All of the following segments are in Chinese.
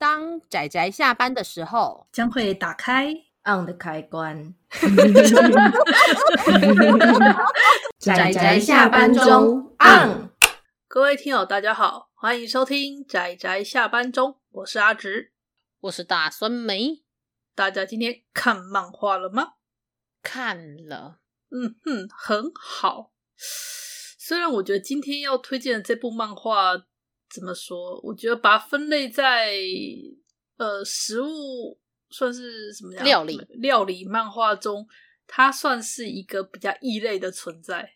当仔仔下班的时候，将会打开 on 的开关。仔仔下班中 on。各位听友，大家好，欢迎收听仔仔下班中，我是阿直，我是大酸梅。大家今天看漫画了吗？看了，嗯哼，很好。虽然我觉得今天要推荐的这部漫画。怎么说？我觉得把它分类在呃食物算是什么样？料理料理漫画中，它算是一个比较异类的存在。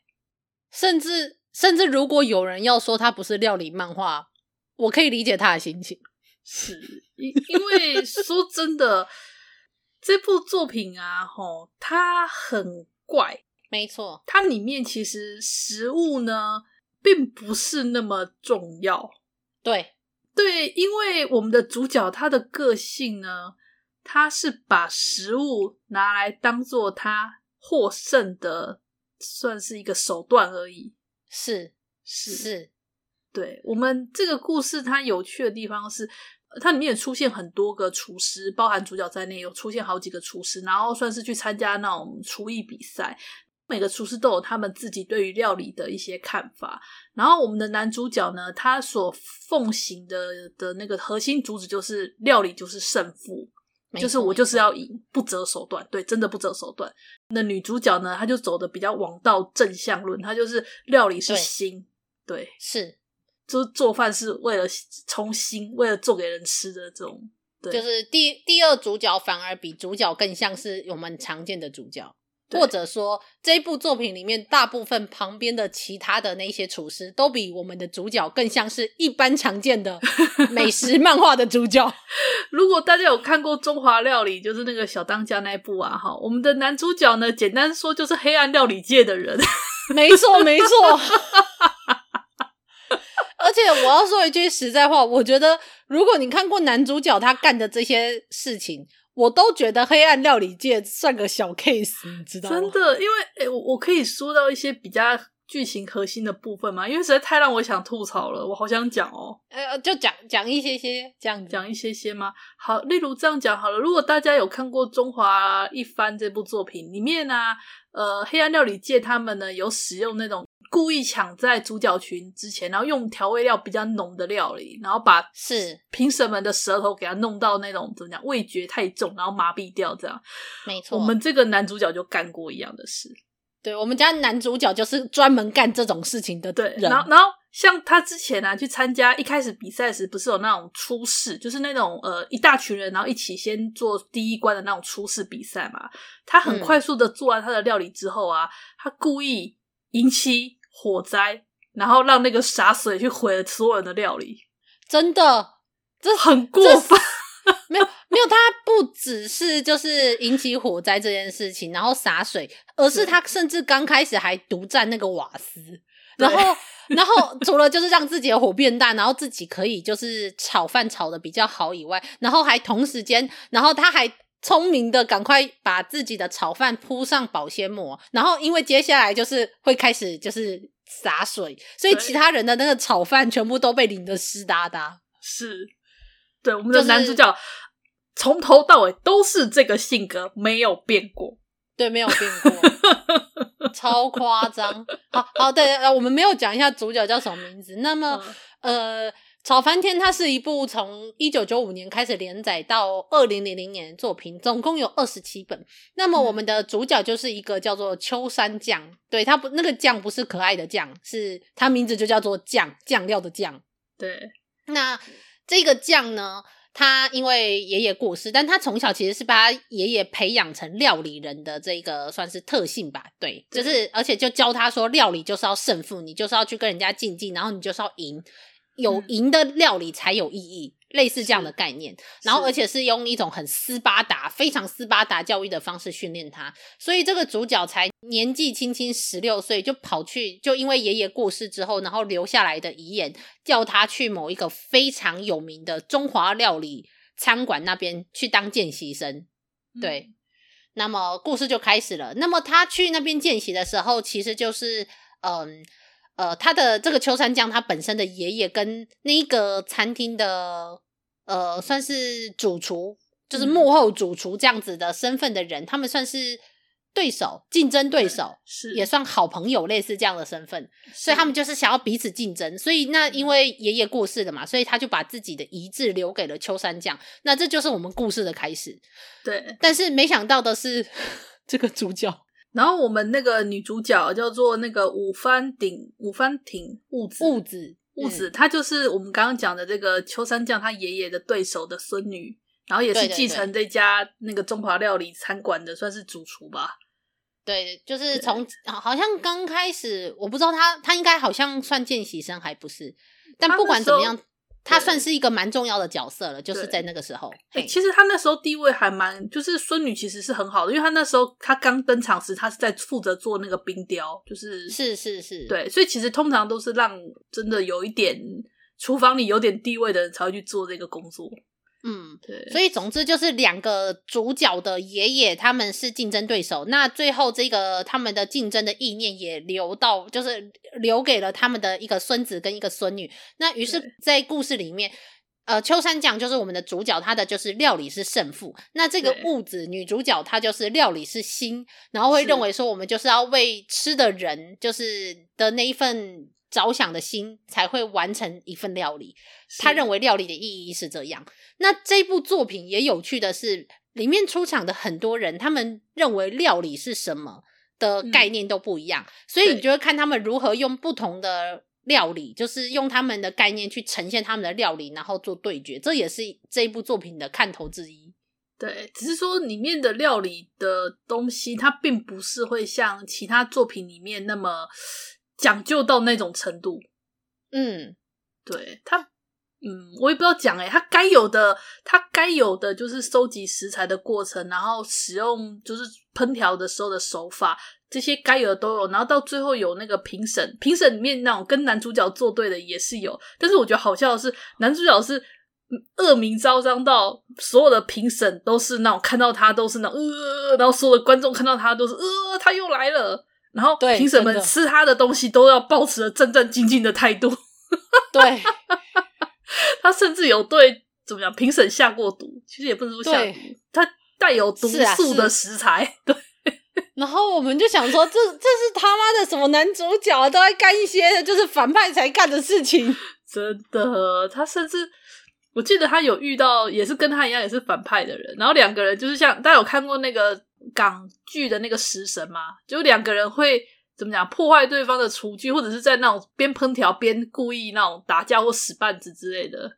甚至甚至，如果有人要说它不是料理漫画，我可以理解他的心情。是因因为说真的，这部作品啊，吼，它很怪。没错，它里面其实食物呢，并不是那么重要。对对，因为我们的主角他的个性呢，他是把食物拿来当做他获胜的，算是一个手段而已。是是是，对我们这个故事，它有趣的地方是，它里面也出现很多个厨师，包含主角在内，有出现好几个厨师，然后算是去参加那种厨艺比赛。每个厨师都有他们自己对于料理的一些看法，然后我们的男主角呢，他所奉行的的那个核心主旨就是料理就是胜负，就是我就是要赢，不择手段，对，真的不择手段。那女主角呢，她就走的比较王道正向论，她就是料理是心，对，对是，就是做饭是为了从心，为了做给人吃的这种，对，就是第第二主角反而比主角更像是我们常见的主角。或者说，这部作品里面大部分旁边的其他的那些厨师，都比我们的主角更像是一般常见的 美食漫画的主角。如果大家有看过《中华料理》，就是那个小当家那一部啊，哈，我们的男主角呢，简单说就是黑暗料理界的人。没错，没错。而且我要说一句实在话，我觉得如果你看过男主角他干的这些事情。我都觉得黑暗料理界算个小 case，你知道吗？真的，因为诶我我可以说到一些比较剧情核心的部分嘛，因为实在太让我想吐槽了，我好想讲哦。呃，就讲讲一些些，这样讲一些些吗？好，例如这样讲好了。如果大家有看过《中华一番》这部作品里面呢、啊，呃，黑暗料理界他们呢有使用那种。故意抢在主角群之前，然后用调味料比较浓的料理，然后把是评审们的舌头给他弄到那种怎么讲，味觉太重，然后麻痹掉这样。没错，我们这个男主角就干过一样的事。对，我们家男主角就是专门干这种事情的人。对，然后然后像他之前呢、啊，去参加一开始比赛时，不是有那种初试，就是那种呃一大群人，然后一起先做第一关的那种初试比赛嘛。他很快速的做完他的料理之后啊，嗯、他故意引起。火灾，然后让那个洒水去毁了所有人的料理，真的，这很过分。没有没有，他不只是就是引起火灾这件事情，然后洒水，而是他甚至刚开始还独占那个瓦斯，然后然后除了就是让自己的火变大，然后自己可以就是炒饭炒的比较好以外，然后还同时间，然后他还。聪明的，赶快把自己的炒饭铺上保鲜膜，然后因为接下来就是会开始就是洒水，所以其他人的那个炒饭全部都被淋得湿哒哒。是，对，我们的男主角从头到尾都是这个性格，没有变过。对，没有变过，超夸张。好好，对，呃，我们没有讲一下主角叫什么名字。那么，嗯、呃。《炒翻天》它是一部从一九九五年开始连载到二零零零年的作品，总共有二十七本。那么我们的主角就是一个叫做秋山酱，对，他不，那个酱不是可爱的酱，是他名字就叫做酱，酱料的酱。对，那这个酱呢，他因为爷爷过世，但他从小其实是把他爷爷培养成料理人的这个算是特性吧。对，就是而且就教他说，料理就是要胜负，你就是要去跟人家竞技，然后你就是要赢。有赢的料理才有意义，嗯、类似这样的概念。然后，而且是用一种很斯巴达、非常斯巴达教育的方式训练他。所以，这个主角才年纪轻轻十六岁，就跑去，就因为爷爷过世之后，然后留下来的遗言，叫他去某一个非常有名的中华料理餐馆那边去当见习生。对，嗯、那么故事就开始了。那么他去那边见习的时候，其实就是嗯。呃，他的这个秋山酱，他本身的爷爷跟那个餐厅的呃，算是主厨，就是幕后主厨这样子的身份的人，嗯、他们算是对手、竞争对手，是也算好朋友，类似这样的身份，所以他们就是想要彼此竞争。所以那因为爷爷过世了嘛，所以他就把自己的遗志留给了秋山酱。那这就是我们故事的开始。对，但是没想到的是，这个主角。然后我们那个女主角叫做那个五番町五番町雾子雾子雾子，她就是我们刚刚讲的这个秋山酱他爷爷的对手的孙女，然后也是继承这家那个中华料理餐馆的，算是主厨吧。对，就是从好像刚开始，我不知道他他应该好像算见习生还不是，但不管怎么样。他算是一个蛮重要的角色了，就是在那个时候。欸，其实他那时候地位还蛮，就是孙女其实是很好的，因为他那时候他刚登场时，他是在负责做那个冰雕，就是是是是，对，所以其实通常都是让真的有一点厨房里有点地位的人才会去做这个工作。嗯，对，所以总之就是两个主角的爷爷他们是竞争对手，那最后这个他们的竞争的意念也留到，就是留给了他们的一个孙子跟一个孙女。那于是，在故事里面，呃，秋山酱就是我们的主角，他的就是料理是胜负。那这个物子女主角她就是料理是心，然后会认为说我们就是要为吃的人就是的那一份。着想的心才会完成一份料理。他认为料理的意义是这样。那这部作品也有趣的是，里面出场的很多人，他们认为料理是什么的概念都不一样。嗯、所以你就会看他们如何用不同的料理，就是用他们的概念去呈现他们的料理，然后做对决。这也是这一部作品的看头之一。对，只是说里面的料理的东西，它并不是会像其他作品里面那么。讲究到那种程度，嗯，对他，嗯，我也不知道讲诶，他该有的，他该有的就是收集食材的过程，然后使用就是烹调的时候的手法，这些该有的都有，然后到最后有那个评审，评审里面那种跟男主角作对的也是有，但是我觉得好笑的是，男主角是恶名昭彰到所有的评审都是那种看到他都是那种呃，然后所有的观众看到他都是呃，他又来了。然后评审们吃他的东西都要保持着战战兢兢的态度。对，他甚至有对怎么样评审下过毒，其实也不能说下毒，他带有毒素的食材。对。然后我们就想说，这这是他妈的什么男主角啊，都在干一些就是反派才干的事情。真的，他甚至我记得他有遇到也是跟他一样也是反派的人，然后两个人就是像大家有看过那个。港剧的那个食神嘛，就两个人会怎么讲破坏对方的厨具，或者是在那种边烹调边故意那种打架或使绊子之类的。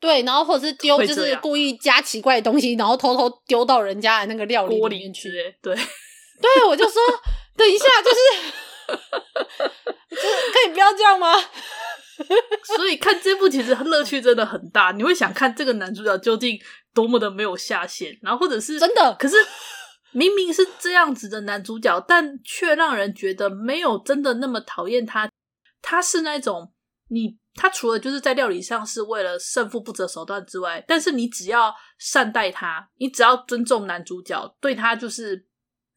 对，然后或者是丢，就是故意加奇怪的东西，然后偷偷丢到人家的那个料理里面去。对，对，我就说等一下，就是就是可以不要这样吗？所以看这部其实乐趣真的很大，你会想看这个男主角究竟多么的没有下限，然后或者是真的，可是。明明是这样子的男主角，但却让人觉得没有真的那么讨厌他。他是那种你，他除了就是在料理上是为了胜负不择手段之外，但是你只要善待他，你只要尊重男主角，对他就是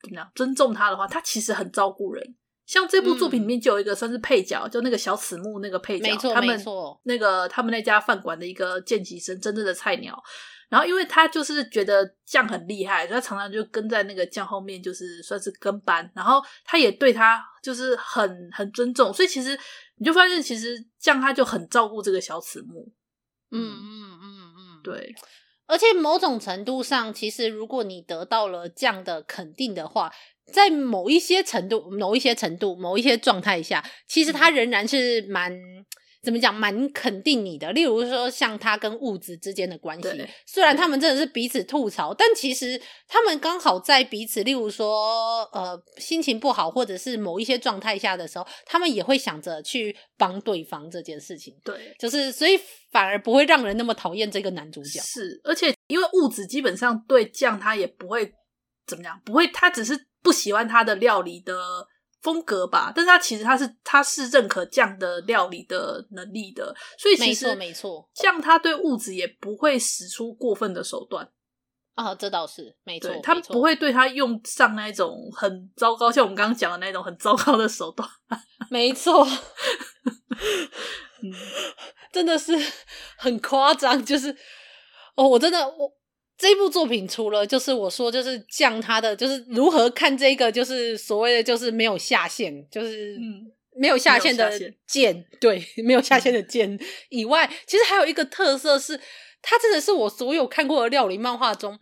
怎么样尊重他的话，他其实很照顾人。像这部作品里面就有一个算是配角，嗯、就那个小此木那个配角，没错，他们，那个他们那家饭馆的一个见习生，真正的菜鸟。然后，因为他就是觉得酱很厉害，他常常就跟在那个酱后面，就是算是跟班。然后他也对他就是很很尊重，所以其实你就发现，其实酱他就很照顾这个小此木。嗯嗯嗯嗯，对。而且某种程度上，其实如果你得到了这样的肯定的话，在某一些程度、某一些程度、某一些状态下，其实他仍然是蛮。怎么讲？蛮肯定你的。例如说，像他跟物质之间的关系，虽然他们真的是彼此吐槽，但其实他们刚好在彼此，例如说，呃，心情不好或者是某一些状态下的时候，他们也会想着去帮对方这件事情。对，就是所以反而不会让人那么讨厌这个男主角。是，而且因为物质基本上对酱他也不会怎么样，不会，他只是不喜欢他的料理的。风格吧，但是他其实他是他是认可酱的料理的能力的，所以其实没错没错，酱他对物质也不会使出过分的手段。啊，这倒是没错，他不会对他用上那种很糟糕，像我们刚刚讲的那种很糟糕的手段，没错，真的是很夸张，就是哦，我真的我这部作品除了就是我说就是降他的就是如何看这个就是所谓的就是没有下限，就是嗯。没有下限的剑，对，没有下限的剑以外，其实还有一个特色是，它真的是我所有看过的料理漫画中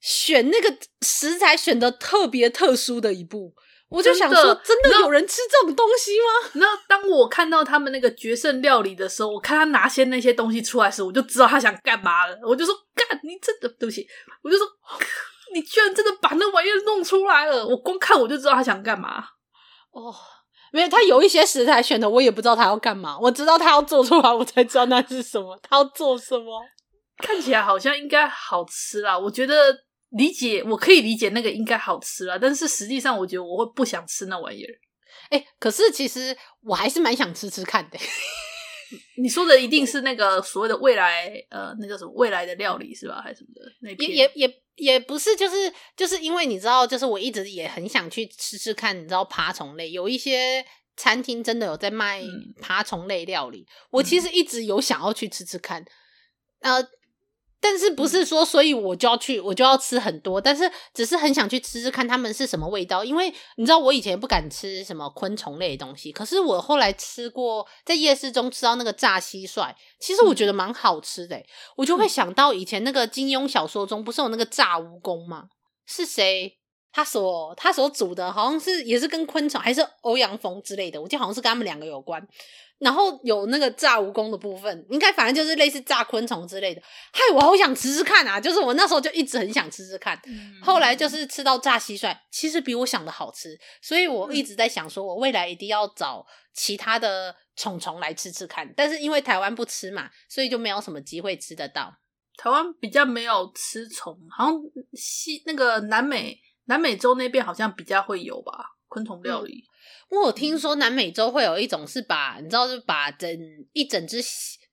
选那个食材选的特别特殊的一部。我就想说，真的有人吃这种东西吗？那当我看到他们那个决胜料理的时候，我看他拿些那些东西出来的时候，我就知道他想干嘛了。我就说：“干，你真的对不起。”我就说：“ 你居然真的把那玩意儿弄出来了！”我光看我就知道他想干嘛。哦。没有，他有一些食材选的，我也不知道他要干嘛。我知道他要做出来，我才知道那是什么。他要做什么？看起来好像应该好吃啦。我觉得理解，我可以理解那个应该好吃啦。但是实际上，我觉得我会不想吃那玩意儿。哎，可是其实我还是蛮想吃吃看的。你说的一定是那个所谓的未来，呃，那叫什么未来的料理是吧？还是什么的？那也也也也不是，就是就是因为你知道，就是我一直也很想去吃吃看，你知道爬虫类有一些餐厅真的有在卖爬虫类料理，嗯、我其实一直有想要去吃吃看，呃。但是不是说，所以我就要去，我就要吃很多。但是只是很想去吃吃看他们是什么味道，因为你知道我以前不敢吃什么昆虫类的东西，可是我后来吃过，在夜市中吃到那个炸蟋蟀，其实我觉得蛮好吃的。我就会想到以前那个金庸小说中不是有那个炸蜈蚣吗？是谁？他所他所煮的好像是也是跟昆虫还是欧阳锋之类的，我记得好像是跟他们两个有关。然后有那个炸蜈蚣的部分，应该反正就是类似炸昆虫之类的。嗨，我好想吃吃看啊！就是我那时候就一直很想吃吃看。嗯、后来就是吃到炸蟋蟀，其实比我想的好吃，所以我一直在想说，我未来一定要找其他的虫虫来吃吃看。但是因为台湾不吃嘛，所以就没有什么机会吃得到。台湾比较没有吃虫，好像西那个南美南美洲那边好像比较会有吧，昆虫料理。嗯我有听说南美洲会有一种是把你知道，是把整一整只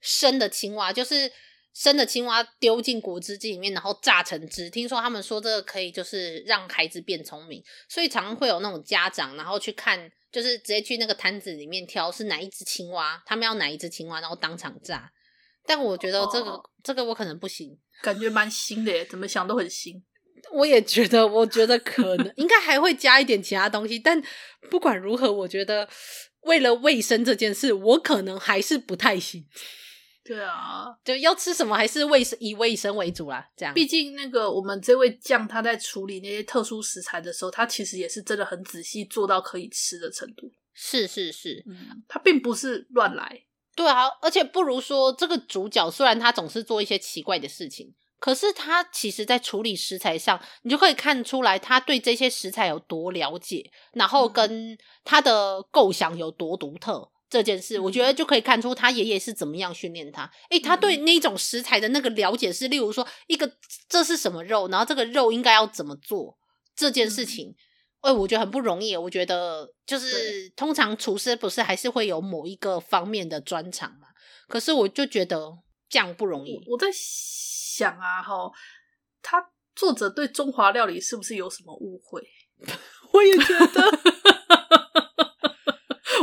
生的青蛙，就是生的青蛙丢进果汁机里面，然后榨成汁。听说他们说这个可以就是让孩子变聪明，所以常常会有那种家长，然后去看，就是直接去那个摊子里面挑是哪一只青蛙，他们要哪一只青蛙，然后当场榨。但我觉得这个、哦、这个我可能不行，感觉蛮新的耶，怎么想都很新。我也觉得，我觉得可能应该还会加一点其他东西，但不管如何，我觉得为了卫生这件事，我可能还是不太行。对啊，就要吃什么还是卫生以卫生为主啦。这样，毕竟那个我们这位酱他在处理那些特殊食材的时候，他其实也是真的很仔细做到可以吃的程度。是是是，嗯，他并不是乱来。对啊，而且不如说这个主角虽然他总是做一些奇怪的事情。可是他其实，在处理食材上，你就可以看出来他对这些食材有多了解，然后跟他的构想有多独特。这件事，我觉得就可以看出他爷爷是怎么样训练他。诶，他对那种食材的那个了解是，例如说，一个这是什么肉，然后这个肉应该要怎么做这件事情。诶，我觉得很不容易。我觉得就是通常厨师不是还是会有某一个方面的专长嘛？可是我就觉得这样不容易。我在。讲啊，哈，他作者对中华料理是不是有什么误会？我也觉得，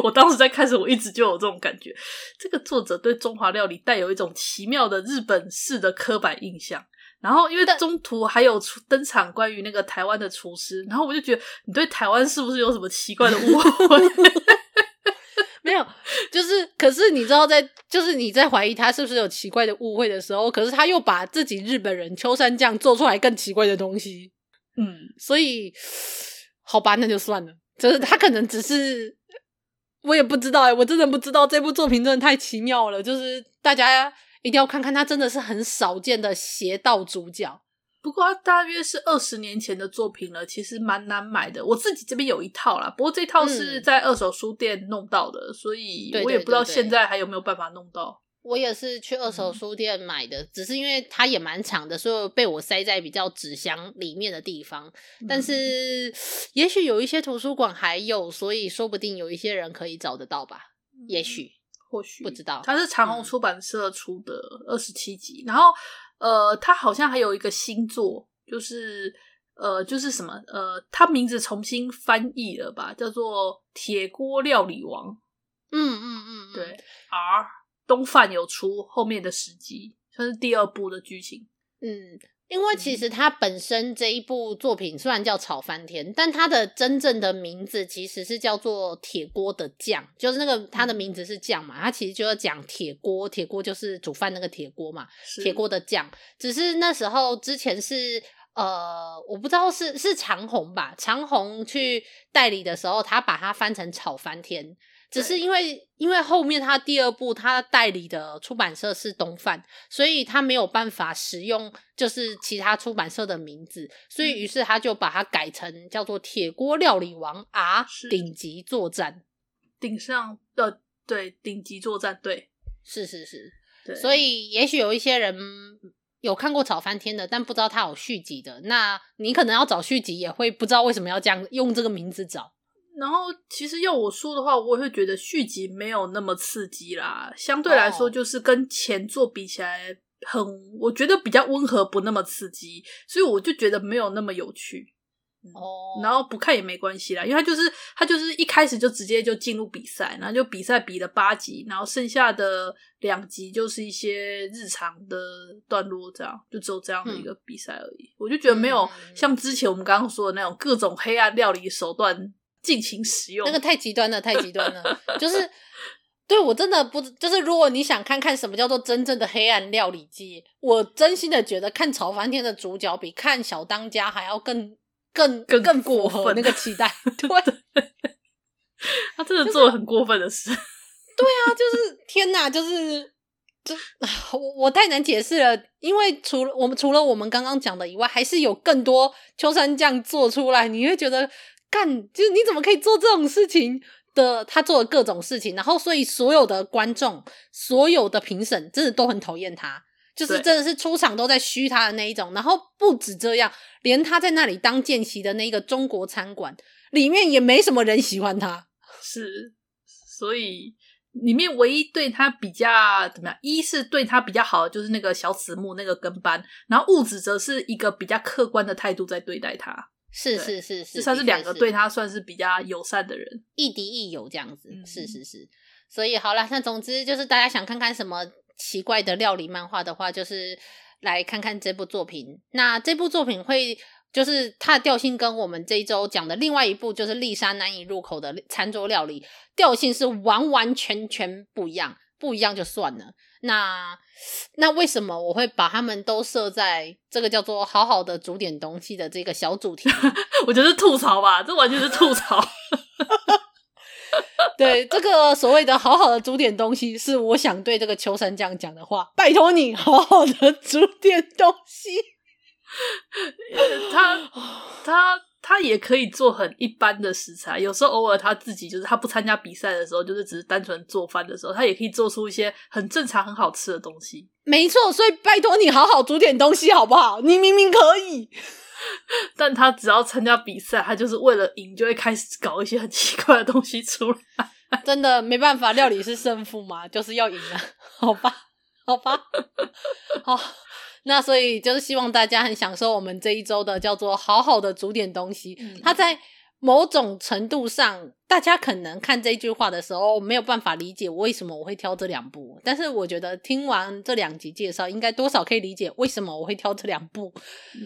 我当时在开始，我一直就有这种感觉，这个作者对中华料理带有一种奇妙的日本式的刻板印象。然后，因为中途还有出登场关于那个台湾的厨师，然后我就觉得，你对台湾是不是有什么奇怪的误会？就是，可是你知道在，在就是你在怀疑他是不是有奇怪的误会的时候，可是他又把自己日本人秋山酱做出来更奇怪的东西，嗯，所以好吧，那就算了。就是他可能只是，我也不知道哎，我真的不知道这部作品真的太奇妙了，就是大家一定要看看，他真的是很少见的邪道主角。不过它大约是二十年前的作品了，其实蛮难买的。我自己这边有一套啦，不过这套是在二手书店弄到的，嗯、所以我也不知道现在还有没有办法弄到。我也是去二手书店买的，嗯、只是因为它也蛮长的，所以被我塞在比较纸箱里面的地方。嗯、但是也许有一些图书馆还有，所以说不定有一些人可以找得到吧？嗯、也许，或许不知道。它是长虹出版社出的二十七集，嗯、然后。呃，他好像还有一个新作，就是呃，就是什么呃，他名字重新翻译了吧，叫做《铁锅料理王》。嗯嗯嗯，嗯对，而东贩有出后面的十集，算是第二部的剧情。嗯。因为其实它本身这一部作品虽然叫炒翻天，但它的真正的名字其实是叫做铁锅的酱，就是那个它的名字是酱嘛，它其实就要讲铁锅，铁锅就是煮饭那个铁锅嘛，铁锅的酱。只是那时候之前是呃，我不知道是是长虹吧，长虹去代理的时候，他把它翻成炒翻天。只是因为，因为后面他第二部他代理的出版社是东贩，所以他没有办法使用就是其他出版社的名字，所以于是他就把它改成叫做《铁锅料理王 R 顶级作战》，顶上呃对顶级作战对，是是是，对，所以也许有一些人有看过炒翻天的，但不知道他有续集的，那你可能要找续集也会不知道为什么要这样用这个名字找。然后，其实要我说的话，我也会觉得续集没有那么刺激啦。相对来说，就是跟前作比起来，很我觉得比较温和，不那么刺激，所以我就觉得没有那么有趣。哦，然后不看也没关系啦，因为他就是他就是一开始就直接就进入比赛，然后就比赛比了八集，然后剩下的两集就是一些日常的段落，这样就只有这样的一个比赛而已。嗯、我就觉得没有像之前我们刚刚说的那种各种黑暗料理手段。尽情使用，那个太极端了，太极端了。就是，对我真的不，就是如果你想看看什么叫做真正的黑暗料理机，我真心的觉得看炒翻天的主角比看小当家还要更更更更过分那个期待。对，他真的做了很过分的事。对啊，就是天哪，就是就我我太难解释了，因为除了我们除了我们刚刚讲的以外，还是有更多秋山酱做出来，你会觉得。干，就是你怎么可以做这种事情的？他做了各种事情，然后所以所有的观众、所有的评审真的都很讨厌他，就是真的是出场都在嘘他的那一种。然后不止这样，连他在那里当见习的那个中国餐馆里面也没什么人喜欢他。是，所以里面唯一对他比较怎么样？一是对他比较好的就是那个小此木那个跟班，然后物质则是一个比较客观的态度在对待他。是是是是，算是两个对他算是比较友善的人，亦敌亦友这样子。嗯、是是是，所以好了，那总之就是大家想看看什么奇怪的料理漫画的话，就是来看看这部作品。那这部作品会就是它的调性跟我们这一周讲的另外一部就是丽莎难以入口的餐桌料理调性是完完全全不一样，不一样就算了。那那为什么我会把他们都设在这个叫做“好好的煮点东西”的这个小主题？我觉得是吐槽吧，这完全是吐槽。对，这个所谓的“好好的煮点东西”，是我想对这个秋山这样讲的话。拜托你好好的煮点东西。他 他。他也可以做很一般的食材，有时候偶尔他自己就是他不参加比赛的时候，就是只是单纯做饭的时候，他也可以做出一些很正常、很好吃的东西。没错，所以拜托你好好煮点东西好不好？你明明可以，但他只要参加比赛，他就是为了赢，就会开始搞一些很奇怪的东西出来。真的没办法，料理是胜负嘛，就是要赢啊，好吧，好吧，好。那所以就是希望大家很享受我们这一周的叫做好好的煮点东西。嗯，它在某种程度上，大家可能看这句话的时候没有办法理解为什么我会挑这两部，但是我觉得听完这两集介绍，应该多少可以理解为什么我会挑这两部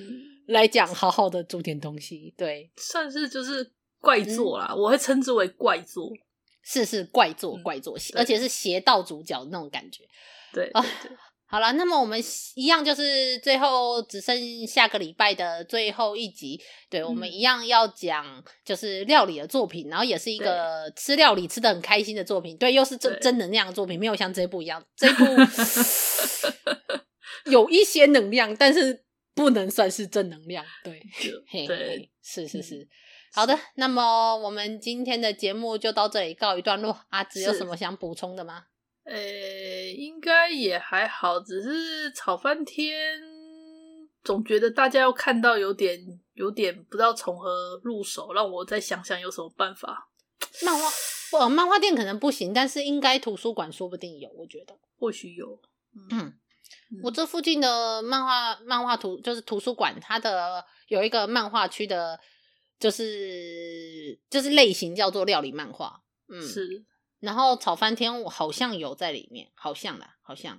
来讲好好的煮点东西。对，算是就是怪作啦，嗯，我会称之为怪作，是是怪作怪作，而且是邪道主角的那种感觉。对。好了，那么我们一样就是最后只剩下个礼拜的最后一集，对，我们一样要讲就是料理的作品，然后也是一个吃料理吃的很开心的作品，对，又是正正能量的作品，没有像这一部一样，这一部 有一些能量，但是不能算是正能量，对，对，对，是是是，好的，那么我们今天的节目就到这里告一段落，阿紫有什么想补充的吗？呃、欸，应该也还好，只是吵翻天，总觉得大家要看到有点有点不知道从何入手，让我再想想有什么办法。漫画不，漫画店可能不行，但是应该图书馆说不定有，我觉得或许有。嗯，嗯，我这附近的漫画漫画图就是图书馆，它的有一个漫画区的，就是就是类型叫做料理漫画。嗯，是。然后炒翻天，我好像有在里面，好像啦，好像，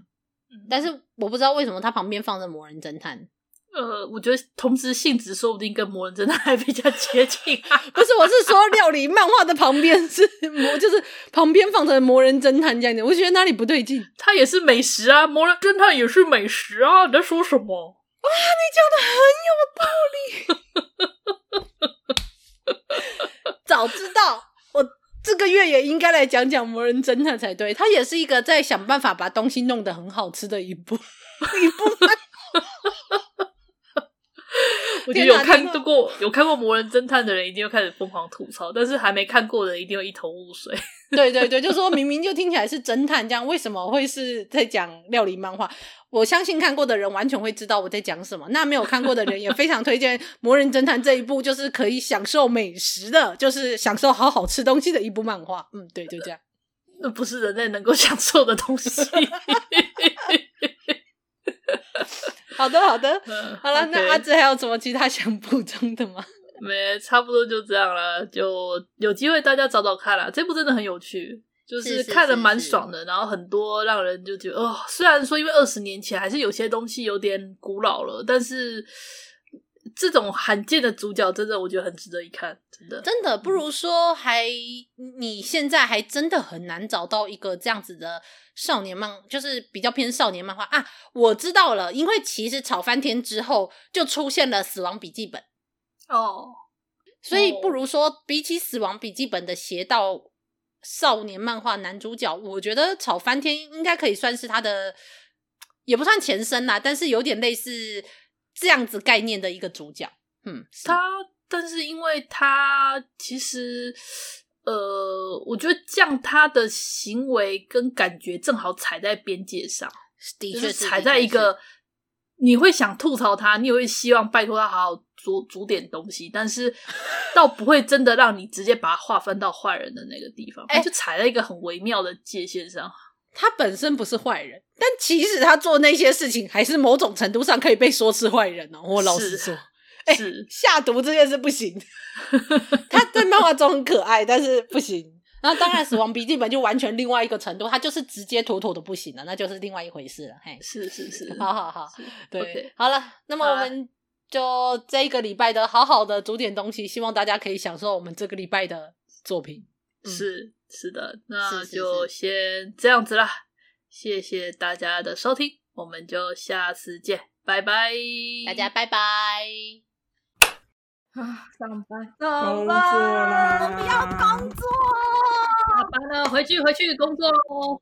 但是我不知道为什么他旁边放着魔人侦探。呃，我觉得同时性质说不定跟魔人侦探还比较接近啊。不是，我是说料理漫画的旁边是魔，就是旁边放着魔人侦探这样的，我觉得哪里不对劲？它也是美食啊，魔人侦探也是美食啊，你在说什么？哇，你讲的很有道理。早知道我这个月也应该来讲讲魔人侦探才对，他也是一个在想办法把东西弄得很好吃的一部 一部分。我觉得有看过有看过《魔人侦探》的人，一定会开始疯狂吐槽；但是还没看过的人，一定会一头雾水。对对对，就说明明就听起来是侦探，这样为什么会是在讲料理漫画？我相信看过的人完全会知道我在讲什么。那没有看过的人也非常推荐《魔人侦探》这一部，就是可以享受美食的，就是享受好好吃东西的一部漫画。嗯，对，就这样。那不是人类能够享受的东西。好的，好的，好了.那阿志还有什么其他想补充的吗？没，差不多就这样了。就有机会大家找找看啦，这部真的很有趣，就是看的蛮爽的。是是是是，然后很多让人就觉得哦，虽然说因为二十年前还是有些东西有点古老了，但是这种罕见的主角，真的我觉得很值得一看，真的，真的不如说还你现在还真的很难找到一个这样子的。少年漫就是比较偏少年漫画。啊，我知道了，因为其实炒翻天之后就出现了《死亡笔记本》哦，所以不如说比起《死亡笔记本》的邪道少年漫画男主角，我觉得炒翻天应该可以算是他的，也不算前身啦，但是有点类似这样子概念的一个主角。嗯，他但是因为他其实。呃，我觉得这样他的行为跟感觉正好踩在边界上，的确是，就是踩在一个你会想吐槽他，你也会希望拜托他好好煮煮点东西，但是 倒不会真的让你直接把他划分到坏人的那个地方，欸，就踩在一个很微妙的界限上。他本身不是坏人，但其实他做那些事情还是某种程度上可以被说是坏人哦。我老实说。哎、欸，下毒这件事不行。他在漫画中很可爱，但是不行。然后当然，《死亡笔记本》就完全另外一个程度，它就是直接妥妥的不行了，那就是另外一回事了。嘿，是是是，好好好，对，okay. 好了，那么我们就这一个礼拜的好好的煮点东西，希望大家可以享受我们这个礼拜的作品。嗯、是是的，那就先这样子啦，谢谢大家的收听，我们就下次见，拜拜，大家拜拜。啊，上班，工作啦！我们要工作，下班了，回去回去工作喽。